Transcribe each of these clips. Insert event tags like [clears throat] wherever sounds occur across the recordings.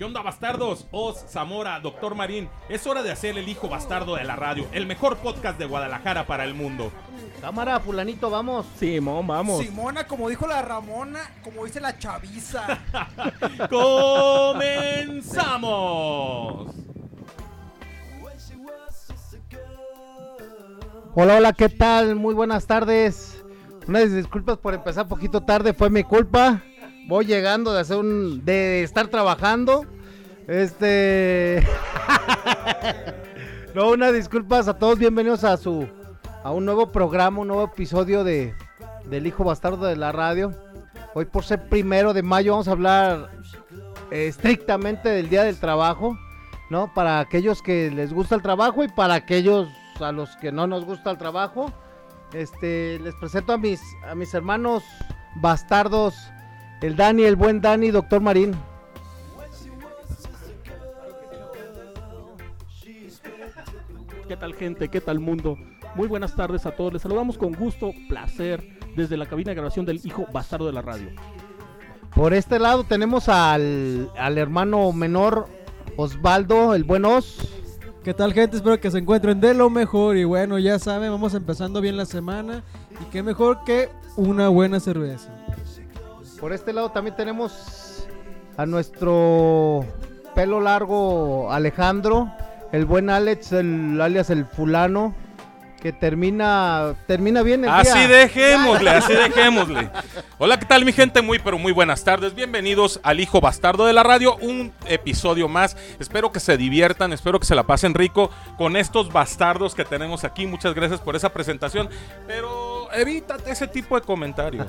¿Qué onda, bastardos? Oz, Zamora, Doctor Marín. Es hora de hacer el hijo bastardo de la radio, el mejor podcast de Guadalajara para el mundo. Cámara, fulanito, vamos. Simón, vamos. Simona, como dijo la Ramona, como dice la chaviza. [laughs] ¡Comenzamos! Hola, hola, ¿qué tal? Muy buenas tardes. Unas disculpas por empezar poquito tarde, fue mi culpa. Voy llegando de hacer un de estar trabajando. Este [laughs] No, unas disculpas a todos, bienvenidos a su a un nuevo programa, un nuevo episodio de del Hijo Bastardo de la Radio. Hoy por ser primero de mayo vamos a hablar estrictamente del Día del Trabajo, ¿no? Para aquellos que les gusta el trabajo y para aquellos a los que no nos gusta el trabajo. Este, les presento a mis, a mis hermanos bastardos, el Dani, el buen Dani, doctor Marín. ¿Qué tal gente? ¿Qué tal mundo? Muy buenas tardes a todos. Les saludamos con gusto, placer, desde la cabina de grabación del hijo bastardo de la radio. Por este lado tenemos al, al hermano menor Osvaldo, el buen Os. ¿Qué tal, gente? Espero que se encuentren de lo mejor. Y bueno, ya saben, vamos empezando bien la semana. Y qué mejor que una buena cerveza. Por este lado también tenemos a nuestro pelo largo Alejandro, el buen Alex, el alias el fulano, que termina termina bien el Así día. dejémosle, así dejémosle. Hola, ¿qué tal mi gente? Muy, pero muy buenas tardes. Bienvenidos al Hijo Bastardo de la Radio, un episodio más. Espero que se diviertan, espero que se la pasen rico con estos bastardos que tenemos aquí. Muchas gracias por esa presentación, pero evítate ese tipo de comentarios.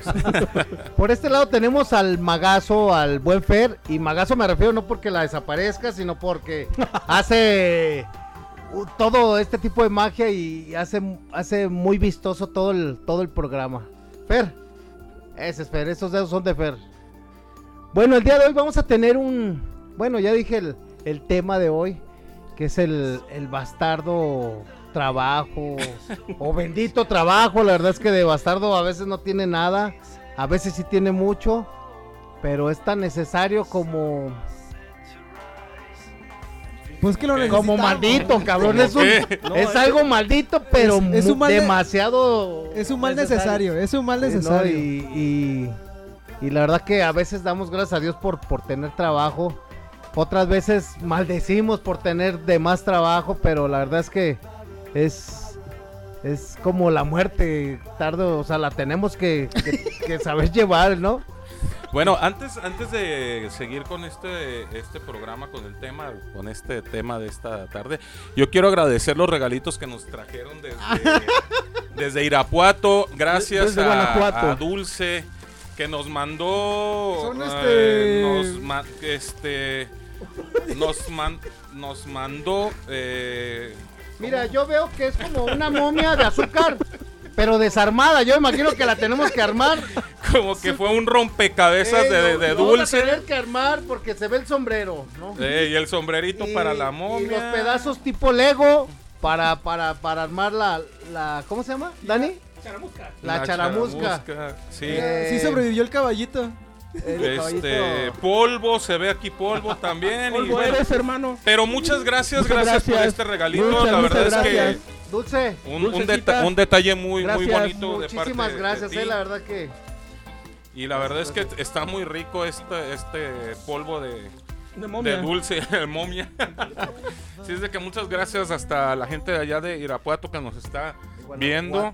[laughs] Por este lado tenemos al Magazo, al buen Fer, y Magazo me refiero no porque la desaparezca, sino porque [laughs] hace uh, todo este tipo de magia y hace, hace muy vistoso todo el, todo el programa. Fer, ese es Fer, esos dedos son de Fer. Bueno, el día de hoy vamos a tener un, bueno, ya dije el, el tema de hoy, que es el, el bastardo trabajo o bendito trabajo. La verdad es que de bastardo a veces no tiene nada, a veces sí tiene mucho, pero es tan necesario como Pues que lo como maldito, cabrón. ¿Cómo Es, un- es algo maldito, pero Es- es un mal de- demasiado. Es un mal necesario, es un mal Sí, ¿no? necesario. Y, y- y la verdad que a veces damos gracias a Dios por, por tener trabajo. Otras veces maldecimos por tener de más trabajo, pero la verdad es que es, es como la muerte tarde, o sea, la tenemos que, que- que saber llevar, ¿no? Bueno, antes, antes de seguir con este, este programa, con el tema, con este tema de esta tarde, yo quiero agradecer los regalitos que nos trajeron desde, [laughs] desde Irapuato. Gracias Desde a, Guanajuato. a Dulce, que nos mandó. Son eh, este- nos, ma- este, nos, man- nos mandó. eh, Mira, yo veo que es como una momia de azúcar, pero desarmada. Yo imagino que la tenemos que armar. como que fue un rompecabezas Ey, de, de- vamos a Dulce. tener que armar porque se ve el sombrero, ¿no? eh, y el sombrerito Y- para la Y momia. los pedazos tipo Lego para, para, para armar la, la. ¿Cómo se llama? ¿Dani? La, charamusca. Sí. Eh, Sí sobrevivió el caballito. El Este, caballito. polvo, se ve aquí polvo [laughs] también. y Polvo bueno, eres, hermano. pero muchas gracias, Muchas gracias, por gracias. este regalito. Muchas, la verdad es gracias. Dulce. que un, un deta- un detalle muy, muy Gracias. bonito de parte Muchísimas de- gracias, de ti. eh, la verdad que. Y la verdad es que está muy rico este, este polvo de, De de momia. dulce, [laughs] el momia. [laughs] sí, es de que muchas gracias hasta la gente de allá de Irapuato que nos está viendo.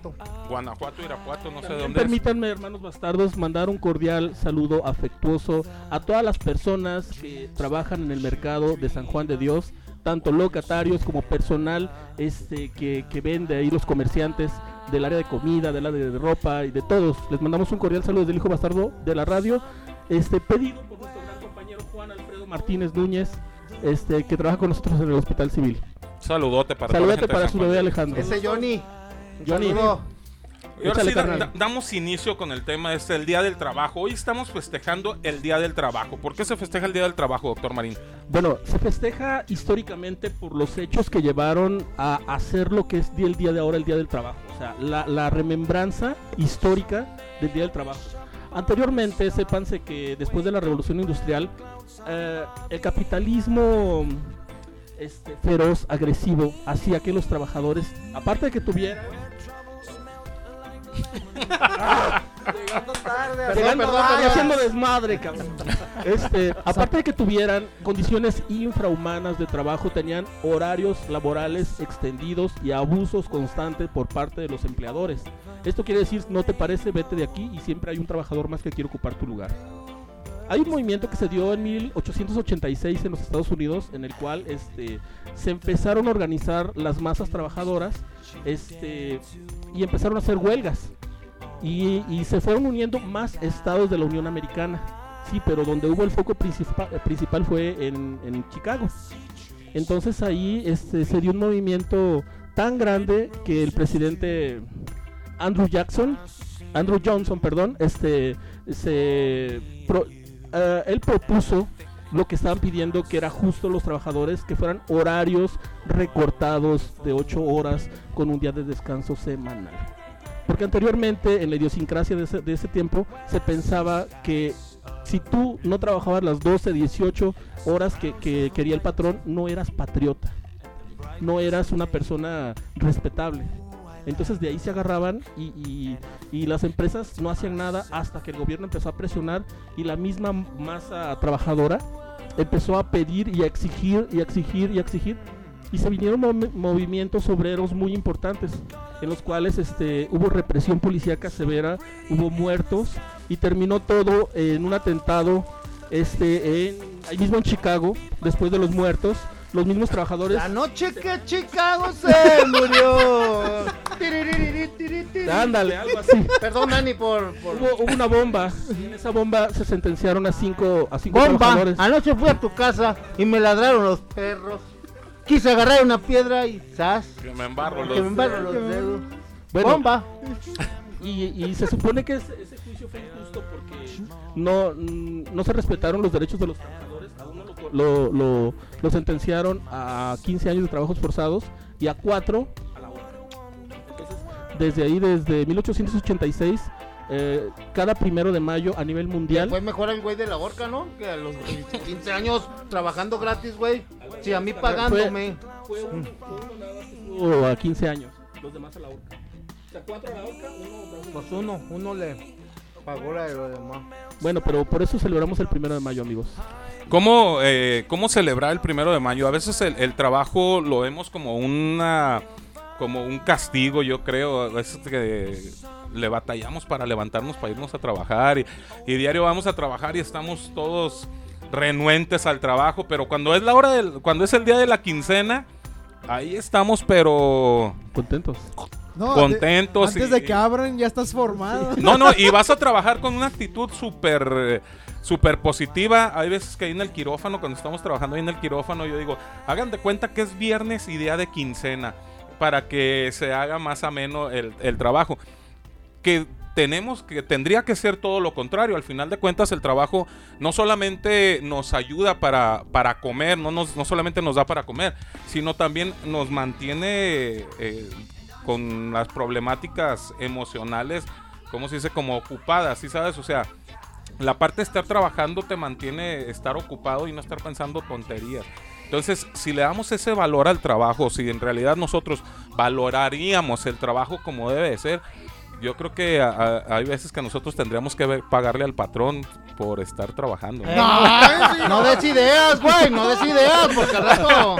Guanajuato. Irapuato, no sé dónde es. permítanme, hermanos bastardos, mandar un cordial saludo afectuoso a todas las personas que trabajan en el mercado de San Juan de Dios, tanto locatarios como personal este, que, que vende ahí los comerciantes del área de comida, del área de ropa y de todos. Les mandamos un cordial saludo del hijo bastardo de la radio, este pedido por nuestro gran compañero Juan Alfredo Martínez Núñez, este, que trabaja con nosotros en el Hospital Civil. Saludote para toda la Saludate gente de para su bebé Alejandro. Ese Johnny. Johnny. Y ahora sí, da- carnal. da- damos inicio con el tema este, el Día del Trabajo. Hoy estamos festejando el Día del Trabajo. ¿Por qué se festeja el Día del Trabajo, doctor Marín? Bueno, se festeja históricamente por los hechos que llevaron a hacer lo que es el día de ahora, el Día del Trabajo. O sea, la, la remembranza histórica del Día del Trabajo. Anteriormente, sépanse que después de la Revolución Industrial, eh, el capitalismo este, feroz, agresivo, hacía que los trabajadores, aparte de que tuvieran... Llegando perdón, tarde, perdón. haciendo desmadre, cabrón. Este, [laughs] aparte de que tuvieran condiciones infrahumanas de trabajo, tenían horarios laborales extendidos y abusos constantes por parte de los empleadores. Esto quiere decir, no te parece, vete de aquí y siempre hay un trabajador más que quiere ocupar tu lugar. Hay un movimiento que se dio en 1886 en los Estados Unidos en el cual este, se empezaron a organizar las masas trabajadoras este, y empezaron a hacer huelgas. Y, se fueron uniendo más estados de la Unión Americana. Sí, pero donde hubo el foco principal, principal fue en, en Chicago. Entonces ahí este, se dio un movimiento tan grande que el presidente Andrew Jackson, Andrew Johnson, perdón, este, se, pro- eh, él propuso lo que estaban pidiendo que era justo los trabajadores que fueran horarios recortados de 8 horas con un día de descanso semanal. Porque anteriormente en la idiosincrasia de ese, de ese tiempo se pensaba que si tú no trabajabas las 12, 18 horas que quería el patrón, no eras patriota, no eras una persona respetable. Entonces de ahí se agarraban y, y- y las empresas no hacían nada hasta que el gobierno empezó a presionar y la misma masa trabajadora empezó a pedir y a exigir y a exigir y a exigir. Y se vinieron mom- movimientos obreros muy importantes en los cuales este, hubo represión policíaca severa, hubo muertos y terminó todo en un atentado este, en, ahí mismo en Chicago, después de los muertos, los mismos trabajadores... La noche que Chicago se murió. [laughs] Ándale, algo así. Perdón, Dani, por. por... Hubo, hubo una bomba y en esa bomba se sentenciaron a cinco, a cinco Bomba. trabajadores. Anoche fui a tu casa y me ladraron los perros. Quise agarrar una piedra y ¡zas! Que me embarro los Que me embarro los dedos. Bueno, Bomba. Y, y se supone que ese, ese juicio fue injusto porque no, no se respetaron los derechos de los trabajadores. Lo, lo, lo- lo sentenciaron a 15 años de trabajos forzados y a 4 a la hora. Entonces, desde ahí, desde 1886, eh, cada primero de mayo a nivel mundial. Fue mejor el güey de la horca, ¿no? Que a los 15 años trabajando gratis, güey. Sí, a mí pagándome. Fue uno, fue uno nada más que estuvo a 15 años, los demás a la horca. O sea, 4 a la horca, uno Pues uno, uno le pagó la de los demás. Bueno, pero por eso celebramos el primero de mayo, amigos. ¿Cómo, eh, ¿Cómo celebrar el primero de mayo? A veces el, el trabajo lo vemos como una como un castigo, yo creo. A veces que le batallamos para levantarnos, para irnos a trabajar. Y, y diario vamos a trabajar y estamos todos renuentes al trabajo. Pero cuando es la hora del, cuando es el día de la quincena, ahí estamos, pero Contentos. No, contentos. Antes y- de que abran ya estás formado. No, no, y vas a trabajar con una actitud súper súper positiva. Hay veces que ahí en el quirófano, cuando estamos trabajando ahí en el quirófano, yo digo, hagan de cuenta que es viernes y día de quincena, para que se haga más ameno el, el trabajo. Que tenemos que, tendría que ser todo lo contrario. Al final de cuentas, el trabajo no solamente nos ayuda para, para comer, no, nos, no solamente nos da para comer, sino también nos mantiene eh, con las problemáticas emocionales, como se dice, como ocupadas, ¿sí sabes? O sea, la parte de estar trabajando te mantiene estar ocupado y no estar pensando tonterías. Entonces, si le damos ese valor al trabajo, si en realidad nosotros valoraríamos el trabajo como debe de ser, yo creo que a- a- hay veces que nosotros tendríamos que ver- pagarle al patrón por estar trabajando. ¿no? No, no des ideas, güey, no des ideas, porque al rato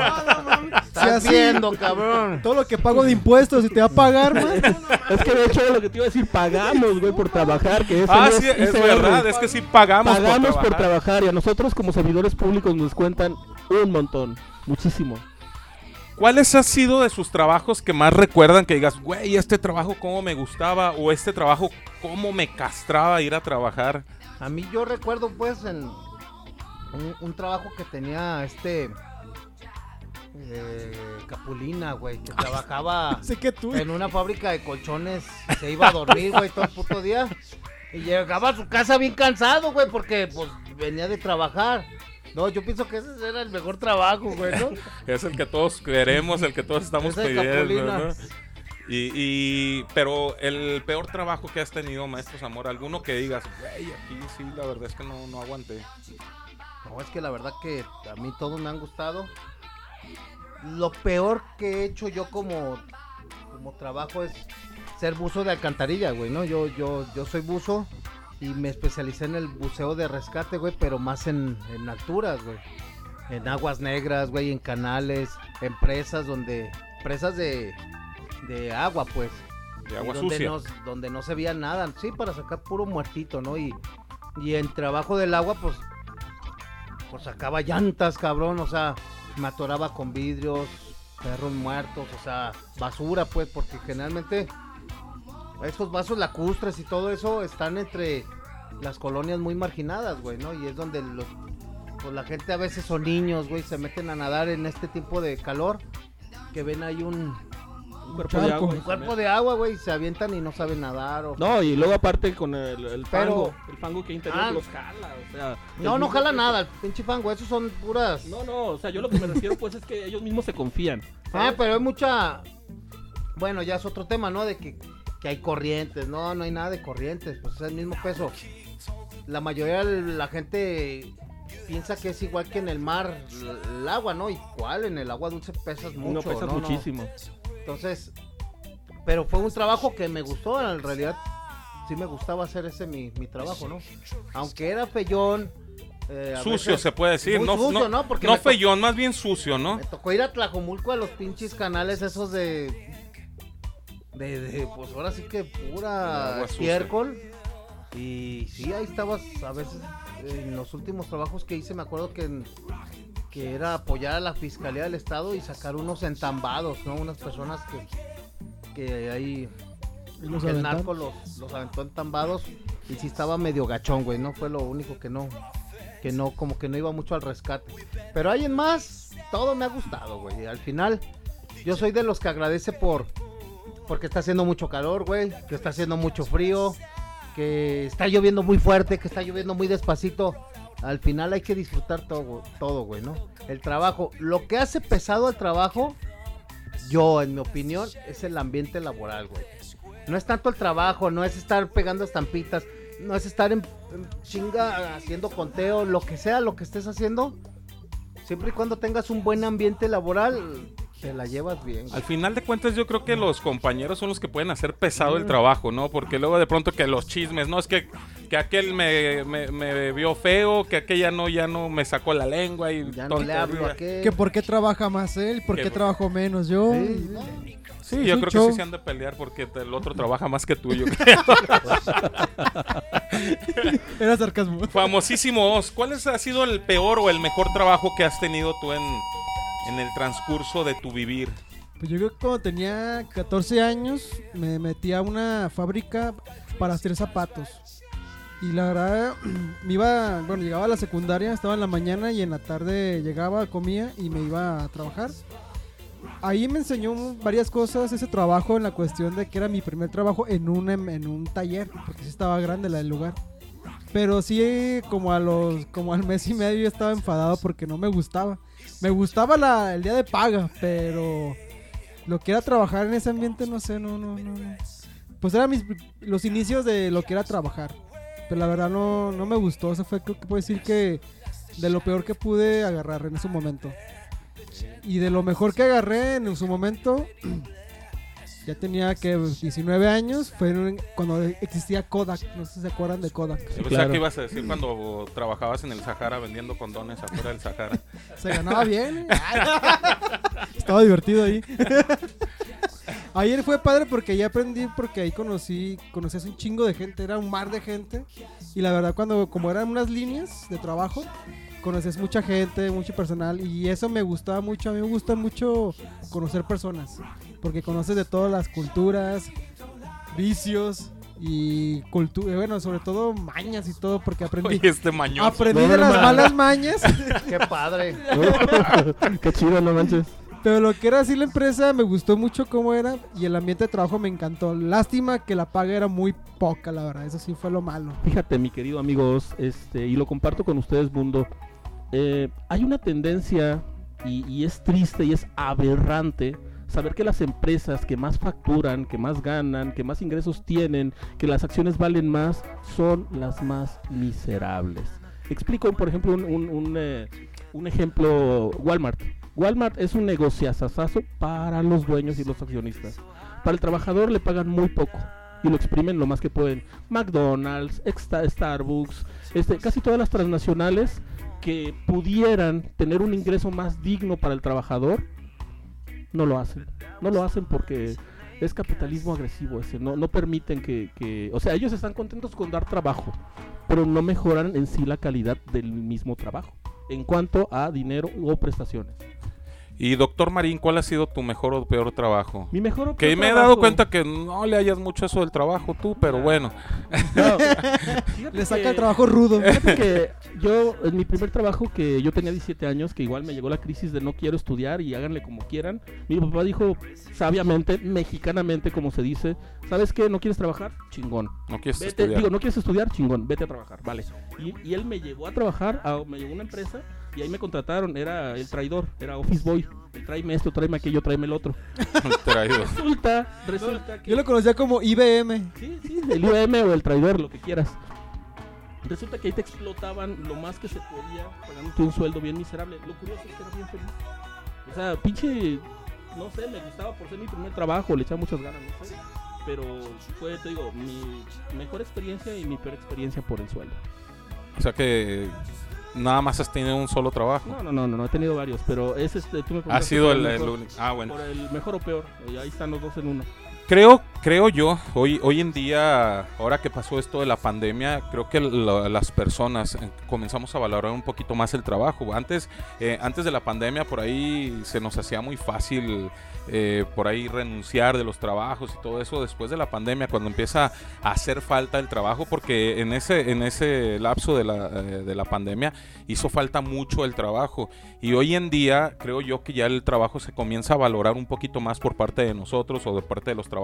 estás así- viendo, cabrón. Todo lo que pago de impuestos y te va a pagar, man. [laughs] Es que de hecho era lo que te iba a decir, pagamos, güey, por trabajar, que eso Ah, no sí, es ICR. verdad, es que sí pagamos, Pagamos por por trabajar. trabajar y a nosotros como servidores públicos nos cuentan un montón, muchísimo. ¿Cuáles ha sido de sus trabajos que más recuerdan que digas, güey, este trabajo cómo me gustaba o este trabajo cómo me castraba ir a trabajar? A mí yo recuerdo pues en un, un trabajo que tenía este eh, Capulina, güey, que trabajaba [laughs] Sé que tú. en una fábrica de colchones, se iba a dormir, güey, todo el puto día. Y llegaba a su casa bien cansado, güey, porque pues venía de trabajar. No, yo pienso que ese era el mejor trabajo, güey, ¿no? [laughs] Es el que todos queremos, el que todos estamos de pidiendo, Capulina. ¿no? Y, y- pero el peor trabajo que has tenido, maestro Zamora, alguno que digas, güey, aquí sí, la verdad es que no, no aguanté. No, es que la verdad que a mí todos me han gustado. Lo peor que he hecho yo como, como trabajo es ser buzo de alcantarilla, güey, ¿no? Yo, yo, yo soy buzo y me especialicé en el buceo de rescate, güey, pero más en, en alturas, güey. En aguas negras, güey, en canales, en presas donde... Presas de, de agua, pues. De agua donde sucia. No, donde no se veía nada, sí, para sacar puro muertito, ¿no? Y, y en trabajo del agua, pues, pues sacaba llantas, cabrón, o sea, me atoraba con vidrios, perros muertos, o sea, basura, pues, porque generalmente estos vasos lacustres y todo eso están entre las colonias muy marginadas, güey, ¿no? Y es donde los, pues la gente a veces son niños, güey, se meten a nadar en este tipo de calor, que ven ahí un, Un cuerpo de agua. un cuerpo de agua, güey, se avientan y no saben nadar. O... No, y luego aparte con el, el Pero- fango, el fango que interior Ah. los jala, o sea. No, no jala que- nada, el pinche fango, esos son puras. No, no, o sea, yo lo que me refiero pues es que ellos mismos se confían. Ah, ¿sabes? pero hay mucha. Bueno, ya es otro tema, ¿no? De que, que hay corrientes. No, no hay nada de corrientes, pues es el mismo peso. La mayoría de la gente piensa que es igual que en el mar el agua, ¿no? Igual en el agua dulce pesas mucho. no pesas no, no. Entonces, pero fue un trabajo que me gustó, en realidad sí me gustaba hacer ese mi, mi trabajo, ¿no? Aunque era feyón. eh, Sucio se puede decir, no, sucio, no, ¿no? Porque no me to- feyón, más bien sucio, ¿no? me tocó ir a Tlajomulco a los pinches canales esos de. De, de, pues ahora sí que pura estiércol. Y sí, ahí estabas a veces. En los últimos trabajos que hice, me acuerdo que, en- que era apoyar a la fiscalía del estado y sacar unos entambados, ¿no? Unas personas que, que ahí. Y los que el narco los, los aventó entambados. Y sí estaba medio gachón, güey. No fue lo único que no. Que no, como que no iba mucho al rescate. Pero hay en más, todo me ha gustado, güey. Al final, yo soy de los que agradece por. Porque está haciendo mucho calor, güey. Que está haciendo mucho frío. Que está lloviendo muy fuerte. Que está lloviendo muy despacito. Al final hay que disfrutar todo, todo, güey, ¿no? El trabajo. Lo que hace pesado al trabajo, yo, en mi opinión, es el ambiente laboral, güey. No es tanto el trabajo, no es estar pegando estampitas, no es estar en, en chinga haciendo conteo, lo que sea, lo que estés haciendo. Siempre y cuando tengas un buen ambiente laboral, te la llevas bien. Al final de cuentas yo creo que los compañeros son los que pueden hacer pesado el trabajo, ¿no? Porque luego de pronto que los chismes, no es que, que aquel me, me, me vio feo, que aquella no ya no me sacó la lengua y Ya no le hablo a aquel. Que por qué trabaja más él, por qué trabajo menos yo. Sí, yo creo show. que sí se han de pelear porque el otro trabaja más que tú, yo creo. [laughs] Era sarcasmo. Famosísimo Oz, ¿cuál es- ha sido el peor o el mejor trabajo que has tenido tú en, en el transcurso de tu vivir? Pues yo creo que cuando tenía 14 años me metí a una fábrica para hacer zapatos. Y la verdad, [clears throat] me iba, bueno, llegaba a la secundaria, estaba en la mañana y en la tarde llegaba, comía y me iba a trabajar. Ahí me enseñó varias cosas ese trabajo en la cuestión de que era mi primer trabajo en un, em- en un taller, porque sí estaba grande la- el lugar. Pero sí, como a los, como al mes y medio yo estaba enfadado porque no me gustaba. Me gustaba la, el día de paga, pero lo que era trabajar en ese ambiente, no sé, no, no, no. no. Pues eran mis, los inicios de lo que era trabajar. Pero la verdad no, no me gustó. Eso fue, creo que puedo decir que de lo peor que pude agarrar en ese momento. Y de lo mejor que agarré en su momento, [clears throat] ya tenía que 19 años, fue en- cuando existía Kodak. No sé si se acuerdan de Kodak. Yo pensaba claro. que ibas a decir cuando trabajabas en el Sahara vendiendo condones afuera del Sahara. [laughs] Se ganaba bien. ¿eh? Estaba divertido ahí. [laughs] Ayer fue padre porque ahí aprendí, porque ahí conocí, conocías un chingo de gente, era un mar de gente. Y la verdad, cuando, como eran unas líneas de trabajo, conoces mucha gente, mucho personal. Y eso me gustaba mucho. A mí me gusta mucho conocer personas, porque conoces de todas las culturas, vicios y cultura, bueno, sobre todo mañas y todo, porque aprendí. Oye, este mañoso. Aprendí No, de no, las no. malas mañas [laughs] Qué padre. [laughs] Qué chido, no manches. Pero lo que era así la empresa me gustó mucho cómo era y el ambiente de trabajo me encantó. Lástima que la paga era muy poca, la verdad. Eso sí fue lo malo. Fíjate, mi querido amigos, este, y lo comparto con ustedes, mundo. eh, hay una tendencia, y, es triste y es aberrante, saber que las empresas que más facturan, que más ganan, que más ingresos tienen, que las acciones valen más, son las más miserables. Explico, por ejemplo, un, un- eh, un ejemplo, Walmart. Walmart es un negociazazazo para los dueños y los accionistas. Para el trabajador le pagan muy poco y lo exprimen lo más que pueden. McDonald's, Starbucks, este, casi todas las transnacionales que pudieran tener un ingreso más digno para el trabajador, no lo hacen. No lo hacen porque es capitalismo agresivo ese. No, no permiten que, que- O sea, ellos están contentos con dar trabajo, pero no mejoran en sí la calidad del mismo trabajo en cuanto a dinero o prestaciones. Y doctor Marín, ¿cuál ha sido tu mejor o peor trabajo? Mi mejor Que me he dado cuenta que no le hayas mucho eso del trabajo tú, pero bueno. No, [laughs] Le saca que- el trabajo rudo. Fíjate que yo, en mi primer trabajo, que yo tenía 17 años, que igual me llegó la crisis de no quiero estudiar y háganle como quieran, mi papá dijo sabiamente, mexicanamente, como se dice, ¿sabes qué? ¿No quieres trabajar? Chingón. No quieres Vete, estudiar. digo, ¿no quieres estudiar? Chingón, vete a trabajar, vale. Y, y él me llevó a trabajar, a- me llevó a una empresa y ahí me contrataron, era el traidor, era Office Boy. El tráeme esto, tráeme aquello, tráeme el otro. [laughs] Resulta, resulta que... Yo lo conocía como IBM. Sí, sí, el IBM o el traidor, lo que quieras. Resulta que ahí te explotaban lo más que se podía, pagándote un sueldo bien miserable. Lo curioso es que era bien feliz. O sea, pinche, no sé, me gustaba por ser mi primer trabajo, le echaba muchas ganas, no sé. Pero fue, te digo, mi mejor experiencia y mi peor experiencia por el sueldo. O sea que nada más has tenido un solo trabajo. No, no, no, no, no he tenido varios, pero es este, tú me Ha sido el, el único. Ah, bueno. por el mejor o peor, y ahí están los dos en uno. Creo, creo yo, hoy, hoy en día, ahora que pasó esto de la pandemia, creo que la- las personas eh, comenzamos a valorar un poquito más el trabajo. Antes, eh, antes de la pandemia, por ahí se nos hacía muy fácil eh, por ahí renunciar de los trabajos y todo eso después de la pandemia, cuando empieza a hacer falta el trabajo, porque en ese, en ese lapso de la, de la pandemia hizo falta mucho el trabajo. Y hoy en día creo yo que ya el trabajo se comienza a valorar un poquito más por parte de nosotros o de parte de los trabajadores,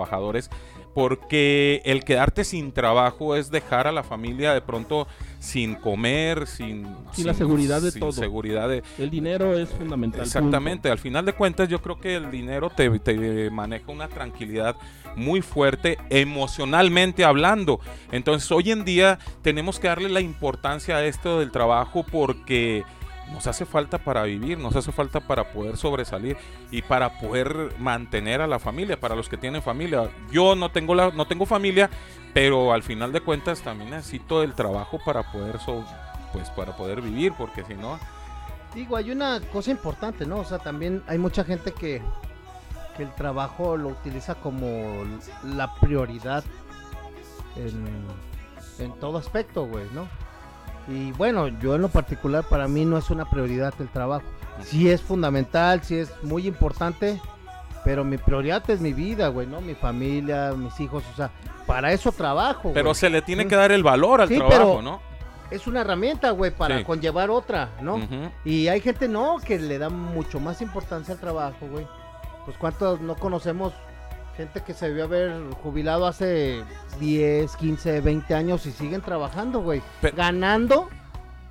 porque el quedarte sin trabajo es dejar a la familia de pronto sin comer, sin, Sin la seguridad de sin todo. seguridad de, El dinero es fundamental. Exactamente, al final de cuentas yo creo que el dinero te, te maneja una tranquilidad muy fuerte emocionalmente hablando. Entonces hoy en día tenemos que darle la importancia a esto del trabajo porque nos hace falta para vivir, nos hace falta para poder sobresalir y para poder mantener a la familia, para los que tienen familia. Yo no tengo la, no tengo familia, pero al final de cuentas también necesito el trabajo para poder so- pues para poder vivir, porque si no Digo, hay una cosa importante, ¿no? O sea, también hay mucha gente que, que el trabajo lo utiliza como la prioridad en, en todo aspecto, güey, ¿no? Y bueno, yo en lo particular para mí no es una prioridad el trabajo. Sí es fundamental, sí es muy importante, pero mi prioridad es mi vida, güey, ¿no? Mi familia, mis hijos, o sea, para eso trabajo. Pero güey. se le tiene que dar el valor al Sí, trabajo, pero- ¿no? Es una herramienta, güey, para Sí. conllevar otra, ¿no? Y hay gente no que le da mucho más importancia al trabajo, güey. Pues cuántos no conocemos gente que se debió haber jubilado hace 10, 15, 20 años y siguen trabajando, güey. Ganando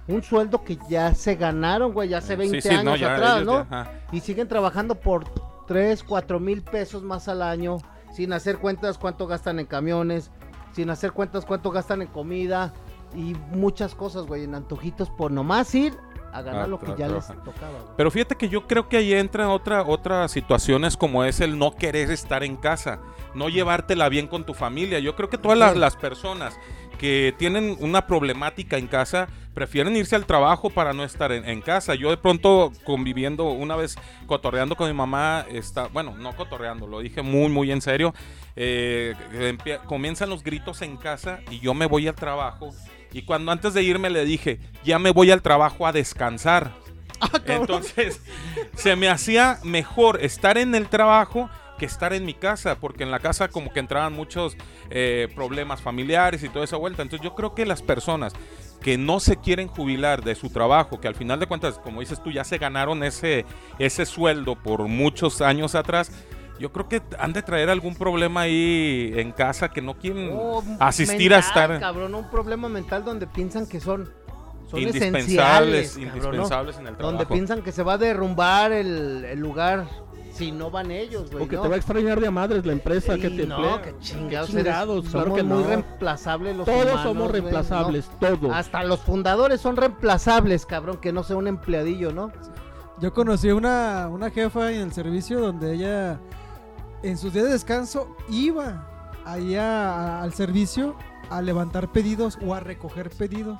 un sueldo que ya se ganaron, güey, ya hace 20 Sí, sí, años no, ya, atrás, ¿no? ya. Y siguen trabajando por 3, 4 mil pesos más al año, sin hacer cuentas cuánto gastan en camiones, sin hacer cuentas cuánto gastan en comida y muchas cosas, güey, en antojitos por nomás ir a ganar Ah, lo que ya les tocaba, güey. Pero fíjate que yo creo que ahí entran otra, otras situaciones como es el no querer estar en casa, no llevártela bien con tu familia. Yo creo que todas las, las personas que tienen una problemática en casa prefieren irse al trabajo para no estar en, en casa. Yo de pronto conviviendo una vez cotorreando con mi mamá, está, bueno, no cotorreando, lo dije muy, muy en serio. eh, comienzan los gritos en casa y yo me voy al trabajo. Y cuando antes de irme le dije, ya me voy al trabajo a descansar. Entonces, se me hacía mejor estar en el trabajo que estar en mi casa, porque en la casa como que entraban muchos eh, problemas familiares y toda esa vuelta. Entonces yo creo que las personas que no se quieren jubilar de su trabajo, que al final de cuentas, como dices tú, ya se ganaron ese, ese sueldo por muchos años atrás, yo creo que han de traer algún problema ahí en casa que no quieren Oh, asistir mental, a estar cabrón, un problema mental donde piensan que son, son indispensables, esenciales, cabrón, ¿no? indispensables en el trabajo. Donde piensan que se va a derrumbar el, el lugar si no van ellos, güey. O que ¿no? te va a extrañar de a madres la empresa que te no, emplea. que chingados, Qué chingados, eres- claro somos que muy no. reemplazables los Todos humanos, somos reemplazables, ¿no? todos. Hasta los fundadores son reemplazables, cabrón, que no sea un empleadillo, ¿no? Yo conocí una, una jefa en el servicio donde ella en sus días de descanso iba ahí a- al servicio a levantar pedidos o a recoger pedidos.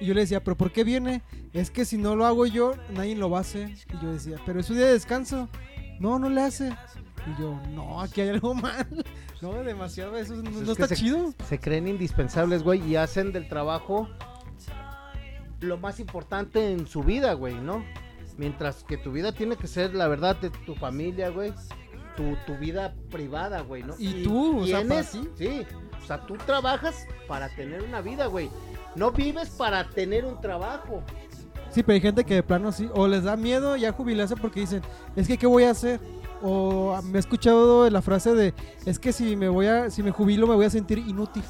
Y yo le decía, ¿pero por qué viene? Es que si no lo hago yo, nadie lo va a hacer. Y yo decía, ¿pero es su día de descanso? No, no le hace. Y yo, no, aquí hay algo [laughs] mal. No, demasiado, eso no, Pues no está se- chido. Se creen indispensables, güey, y hacen del trabajo lo más importante en su vida, güey, ¿no? Mientras que tu vida tiene que ser, la verdad, de tu familia, güey. Tu, tu vida privada, güey, ¿no? ¿Y tú? O sea, ¿para tienes-? Sí, o sea, tú trabajas para tener una vida, güey. No vives para tener un trabajo. Sí, pero hay gente que de plano sí, o les da miedo ya jubilarse porque dicen, es que ¿qué voy a hacer? O me he escuchado la frase de, es que si me voy a, si me jubilo me voy a sentir inútil.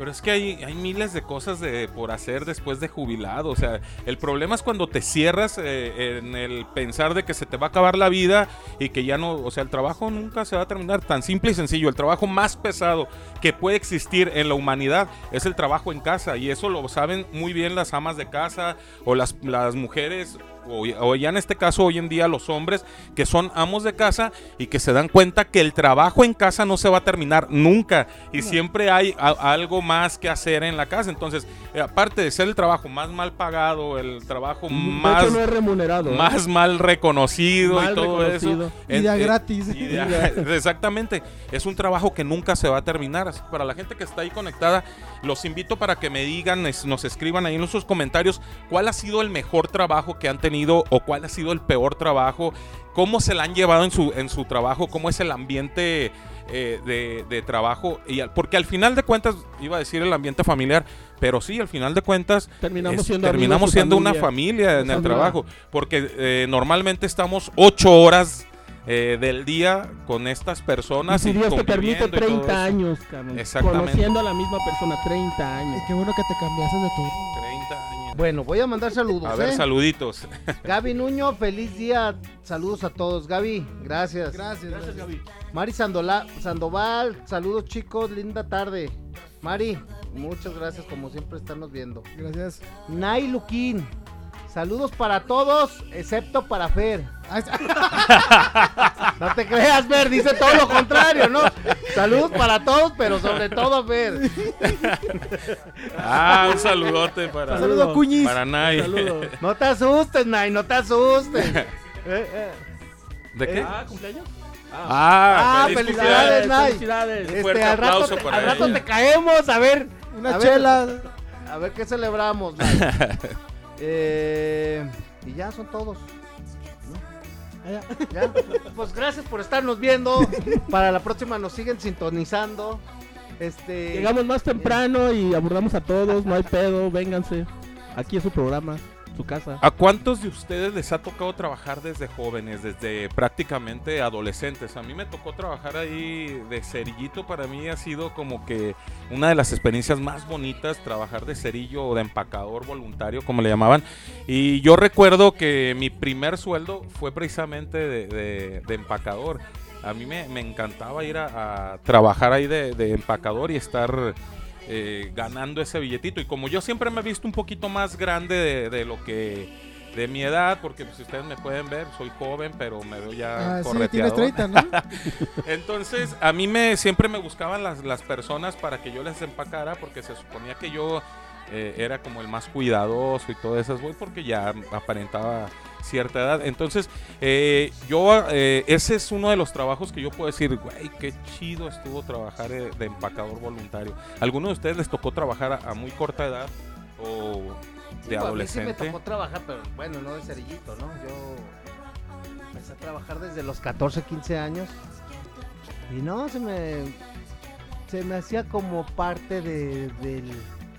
Pero es que hay, hay miles de cosas de, por hacer después de jubilado. O sea, el problema es cuando te cierras eh, en el pensar de que se te va a acabar la vida y que ya no, o sea, el trabajo nunca se va a terminar. Tan simple y sencillo. El trabajo más pesado que puede existir en la humanidad es el trabajo en casa. Y eso lo saben muy bien las amas de casa o las, las mujeres. O, ya en este caso hoy en día los hombres que son amos de casa y que se dan cuenta que el trabajo en casa no se va a terminar nunca y siempre hay a- algo más que hacer en la casa. Entonces, eh, aparte de ser el trabajo más mal pagado, el trabajo más, no es remunerado. ¿eh? más mal reconocido Mal y todo reconocido. eso. Y gratis. y [laughs] [laughs] exactamente. Es un trabajo que nunca se va a terminar. Así que para la gente que está ahí conectada, los invito para que me digan, nos escriban ahí en sus comentarios cuál ha sido el mejor trabajo que han tenido o cuál ha sido el peor trabajo, cómo se la han llevado en su, en su trabajo, cómo es el ambiente eh, de, de trabajo. Y al- porque al final de cuentas, iba a decir el ambiente familiar, pero sí, al final de cuentas, Terminamos es- siendo terminamos siendo una familia. en el trabajo. Porque eh, normalmente estamos ocho horas eh, del día con estas Y personas. si y Dios te permite conviviendo y todo 30 eso. años, cabrón. Exactamente. Conociendo a la misma persona 30 años. Y qué bueno que te cambiaste de turno. 30 años. Bueno, voy a mandar saludos. A ver, ¿eh? saluditos. Gaby Nuño, feliz día. Saludos a todos. Gaby, gracias. Gracias, gracias. Gaby. Mari Sandola, Sandoval, saludos chicos, linda tarde. Mari, muchas gracias como siempre estarnos viendo. Gracias. Nay Luquín, saludos para todos, excepto para Fer. [laughs] No te creas, Fer, dice todo lo contrario, ¿no? Saludos para todos, pero sobre todo Fer. Ah, un saludote para, Saludo, Cuñis. para Nay. No te asustes, Nay, no te asustes. [laughs] Eh, eh. ¿De qué? Ah, ¿cumpleaños? Ah, Ah, feliz felicidades. Nay. Felicidades. Este, al rato, aplauso te, para al rato te caemos, a ver. Una a ver, chela. A ver qué celebramos. Nay. [laughs] Eh, y ya son todos. ¿Ya? Pues gracias por estarnos viendo. Para la próxima nos siguen sintonizando. Este. Llegamos más temprano y abordamos a todos, no hay pedo, vénganse. Aquí es su programa, casa. ¿A cuántos de ustedes les ha tocado trabajar desde jóvenes, desde prácticamente adolescentes? A mí me tocó trabajar ahí de cerillito, para mí ha sido como que una de las experiencias más bonitas, trabajar de cerillo o de empacador voluntario, como le llamaban. Y yo recuerdo que mi primer sueldo fue precisamente de, de- de empacador. A mí me, me encantaba ir a, a trabajar ahí de, de empacador y estar eh, ganando ese billetito. Y como yo siempre me he visto un poquito más grande de, de lo que de mi edad, porque pues, si ustedes me pueden ver, soy joven, pero me veo ya Ah, sí, correteado. 30, ¿no? [laughs] Entonces, a mí me siempre me buscaban las, las personas para que yo les empacara, porque se suponía que yo eh, era como el más cuidadoso y todas esas, porque ya aparentaba cierta edad. Entonces, eh, yo, eh, ese es uno de los trabajos que yo puedo decir, güey, qué chido estuvo trabajar eh, de empacador voluntario. ¿Alguno de ustedes les tocó trabajar a, a muy corta edad o de Digo, a mí sí me adolescente? tocó trabajar, pero bueno, no de cerillito, ¿no? Yo empecé a trabajar desde los 14, 15 años. Y no, se me, se me hacía como parte de, del,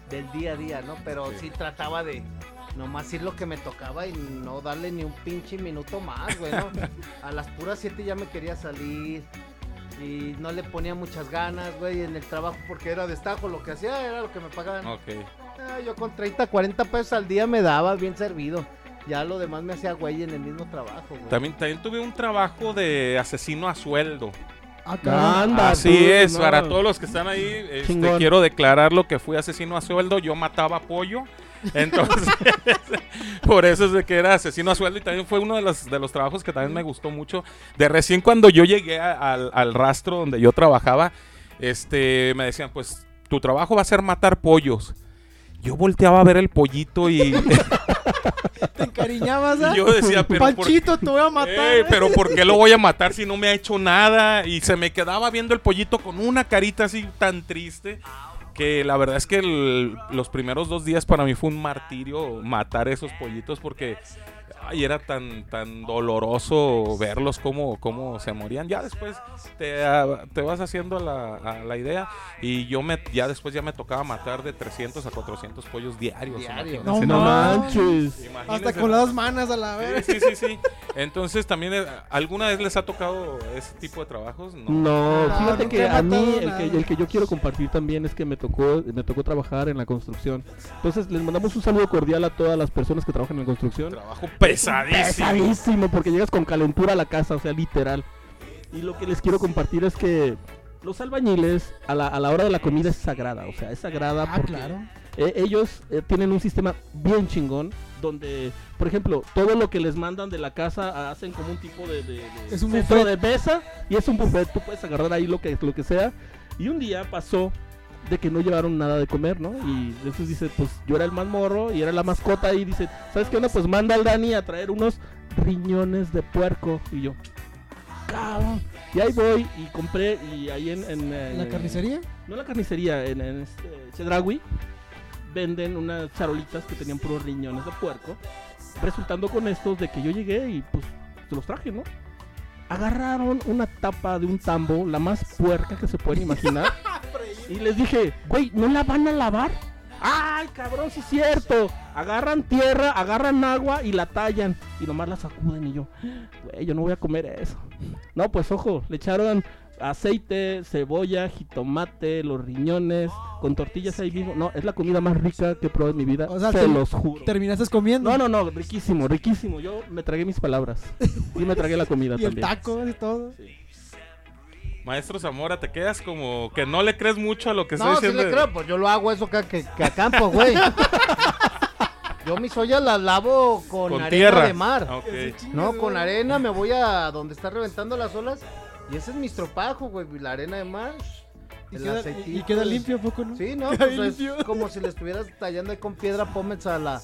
del día a día, ¿no? Pero Sí. sí. trataba de nomás ir lo que me tocaba y no darle ni un pinche minuto más, güey, ¿no? [laughs] A las puras 7 ya me quería salir y no le ponía muchas ganas, güey, en el trabajo porque era destajo, lo que hacía era lo que me pagaban. Ok. Ah, yo con 30, 40 pesos al día me daba bien servido. Ya lo demás me hacía güey en el mismo trabajo, güey. También, también tuve un trabajo de asesino a sueldo. Ah, caray. Anda, Así tú, es, no. para todos los que están ahí, este, quiero declarar lo que fui asesino a sueldo. Yo mataba pollo. Entonces, [laughs] por eso es de que era asesino a sueldo y también fue uno de los, de los trabajos que también me gustó mucho. De recién cuando yo llegué a- al, al rastro donde yo trabajaba, este, me decían, pues tu trabajo va a ser matar pollos. Yo volteaba a ver el pollito y [laughs] Te encariñabas, ¿ah? yo decía, pero ¿por Panchito, te voy a matar. Ey, ¿eh? pero ¿por qué lo voy a matar si no me ha hecho nada? Y se me quedaba viendo el pollito con una carita así tan triste. Que la verdad es que los primeros dos días para mí fue un martirio matar esos pollitos porque ay, era tan, tan doloroso verlos como, como se morían. Ya después te, ah, te vas haciendo la, a la idea y yo me ya después ya me tocaba matar de 300 a 400 pollos diarios. Diario. No No manches. Hasta Imagínense con las manos a la vez. Sí, sí, sí, sí. Entonces, también, eh, ¿alguna vez les ha tocado ese tipo de trabajos? No. No, No, fíjate que a mí el que, el que yo quiero compartir también es que me tocó me tocó trabajar en la construcción. Entonces les mandamos un saludo cordial a todas las personas que trabajan en la construcción. Trabajo pesadísimo. Pesadísimo, porque llegas con calentura a la casa, o sea, literal. Y lo que les quiero compartir es que los albañiles a la, a la hora de la comida es sagrada, o sea, es sagrada Ah, porque claro. eh, ellos eh, tienen un sistema bien chingón donde, por ejemplo, todo lo que les mandan de la casa ah, hacen como un tipo de, de- de Es un buffet. de mesa y es un buffet, tú puedes agarrar ahí lo que, lo que sea. Y un día pasó de que no llevaron nada de comer, ¿no? Y entonces dice, pues yo era el más morro y era la mascota y dice, ¿sabes qué onda? Pues manda al Dani a traer unos riñones de puerco. Y yo, cabrón. Y ahí voy y compré y ahí en... en, ¿En la eh, carnicería? no en la carnicería, en, en este Chedraui, venden unas charolitas que tenían puros riñones de puerco. Resultando con estos de que yo llegué y pues se los traje, ¿no? Agarraron una tapa de un tambo, la más puerca que se pueden imaginar. [laughs] y les dije, güey, ¿no la van a lavar? ¡Ay, cabrón, sí es cierto! Agarran tierra, agarran agua y la tallan. Y nomás la sacuden. Y yo, güey, yo no voy a comer eso. No, pues ojo, le echaron aceite, cebolla, jitomate, los riñones, con tortillas ahí mismo. No, es la comida más rica que he probado en mi vida. O sea, se te- los juro. ¿Terminaste comiendo? No, no, no, riquísimo, riquísimo. Yo me tragué mis palabras. Y me tragué la comida [laughs] Y el también. taco y todo. Maestro Zamora, te quedas como que no le crees mucho a lo que No, estoy sí diciendo. le creo, pues yo lo hago eso que, que, que acampo, güey. [laughs] yo mis ollas las lavo con, Con arena tierra. de mar. No, con arena me voy a donde está reventando las olas y ese es mi estropajo, güey, la arena de mar. Y el queda, y- aceitito. y queda limpio, ¿a poco no? Sí, no, pues es limpio. como si le estuvieras tallando ahí con piedra pómez a la,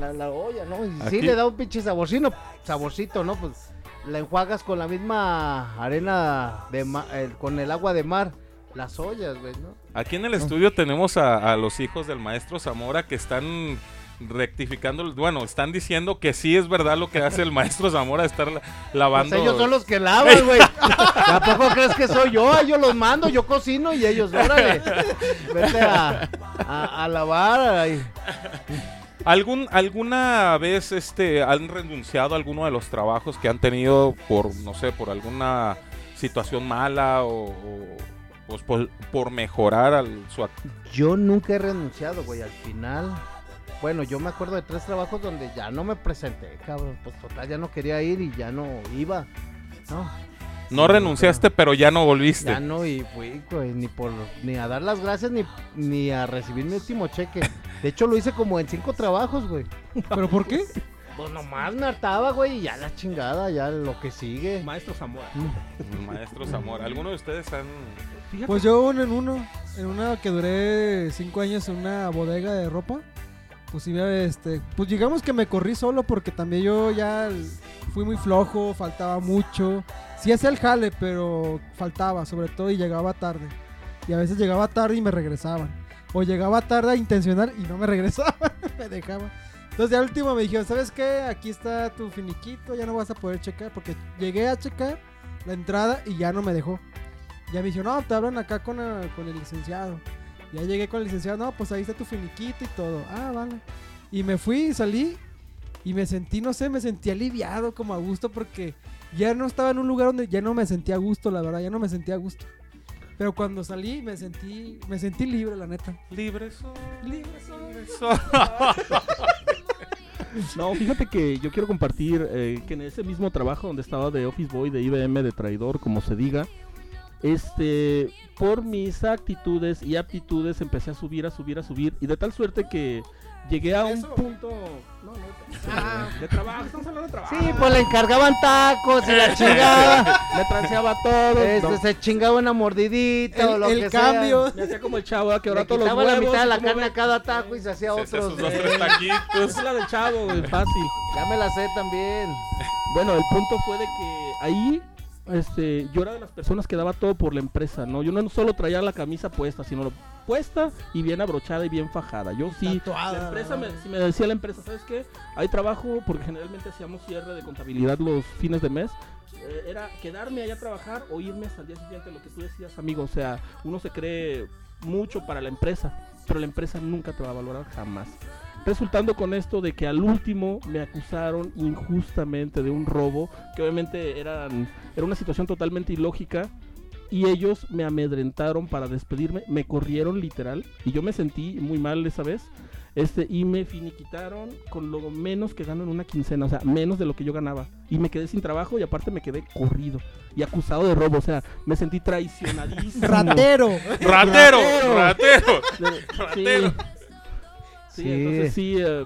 la, la olla, ¿no? Y Aquí- sí le da un pinche saborcito, saborcito, ¿no? Pues la enjuagas con la misma arena de ma- el- con el agua de mar, las ollas, güey, ¿no? Aquí en el estudio tenemos a, a los hijos del maestro Zamora que están rectificando, bueno, están diciendo que sí es verdad lo que hace el maestro Zamora de estar la- lavando. Pues ellos son los que lavan, [laughs] güey. ¿A poco crees que soy yo? Yo los mando, yo cocino y ellos, órale. Vete a, a, a lavar. ay. ¿Algún, ¿Alguna vez este, han renunciado a alguno de los trabajos que han tenido por, no sé, por alguna situación mala o, o, pues, por, por mejorar al, su Yo nunca he renunciado, güey. Al final, bueno, yo me acuerdo de tres trabajos donde ya no me presenté, cabrón. Pues total, ya no quería ir y ya no iba. No, No renunciaste, pero ya no volviste. ya no y fui, güey, ni por ni a dar las gracias ni, ni a recibir mi último cheque. De hecho, lo hice como en cinco trabajos, güey. ¿Pero por qué? Pues nomás me hartaba, güey, y ya la chingada, ya lo que sigue. Maestro Zamora. Maestro Zamora, ¿alguno de ustedes han... Fíjate. Pues yo uno en uno. En una que duré cinco años en una bodega de ropa. Pues sí, este, pues digamos que me corrí solo porque también yo ya fui muy flojo, faltaba mucho. Sí hacía el jale, pero faltaba, sobre todo, y llegaba tarde. Y a veces llegaba tarde y me regresaban. O llegaba tarde intencional y no me [laughs] regresaban, me dejaban. Entonces ya último me dijeron, ¿sabes qué? Aquí está tu finiquito, ya no vas a poder checar. Porque llegué a checar la entrada y ya no me dejó. Ya me dijo, no, te hablan acá con, con el licenciado. Ya llegué con el licenciado, no, pues ahí está tu finiquito y todo. Ah, vale. Y me fui y salí y me sentí, no sé, me sentí aliviado, como a gusto, porque ya no estaba en un lugar donde ya no me sentía a gusto, la verdad, ya no me sentía a gusto. Pero cuando salí me sentí, me sentí libre, la neta. Libre soy. Libre soy. libre soy. [laughs] No, fíjate que yo quiero compartir eh, que en ese mismo trabajo donde estaba de Office Boy, de IBM, de traidor, como se diga, este, por mis actitudes y aptitudes empecé a subir, a subir, a subir, y de tal suerte que llegué a un ¿Eso? punto no, no, de trabajo, estamos hablando de trabajo. Sí, pues le encargaban tacos y la [laughs] chingada. me transeaba todo, Este, no, se chingaba una mordidita o El, lo el que cambio. me hacía como el chavo que ahora Le todos los quitaba la huevos, mitad de la ¿cómo carne a cada taco y se hacía Se otros. sus dos, eh, tres taquitos. Esa es la del chavo, güey, fácil. Ya me la sé también. Bueno, el punto fue de que ahí este, yo era de las personas que daba todo por la empresa, ¿no? Yo no solo traía la camisa puesta, sino lo- puesta y bien abrochada y bien fajada. Yo sí, Tatuada, la empresa me, si me decía la empresa, ¿sabes qué? Hay trabajo, porque generalmente hacíamos cierre de contabilidad los fines de mes. eh, era quedarme allá a trabajar o irme hasta el día siguiente, lo que tú decías, amigo. O sea, uno se cree mucho para la empresa, pero la empresa nunca te va a valorar jamás. Resultando con esto de que al último me acusaron injustamente de un robo, que obviamente eran, era una situación totalmente ilógica, y ellos me amedrentaron para despedirme, me corrieron literal, y yo me sentí muy mal esa vez, este, y me finiquitaron con lo menos que gano en una quincena, o sea, menos de lo que yo ganaba, y me quedé sin trabajo y aparte me quedé corrido y acusado de robo, o sea, me sentí traicionadísimo. Ratero. Ratero, Ratero. ratero. De- Ratero. Sí, sí, Sí. entonces sí, eh,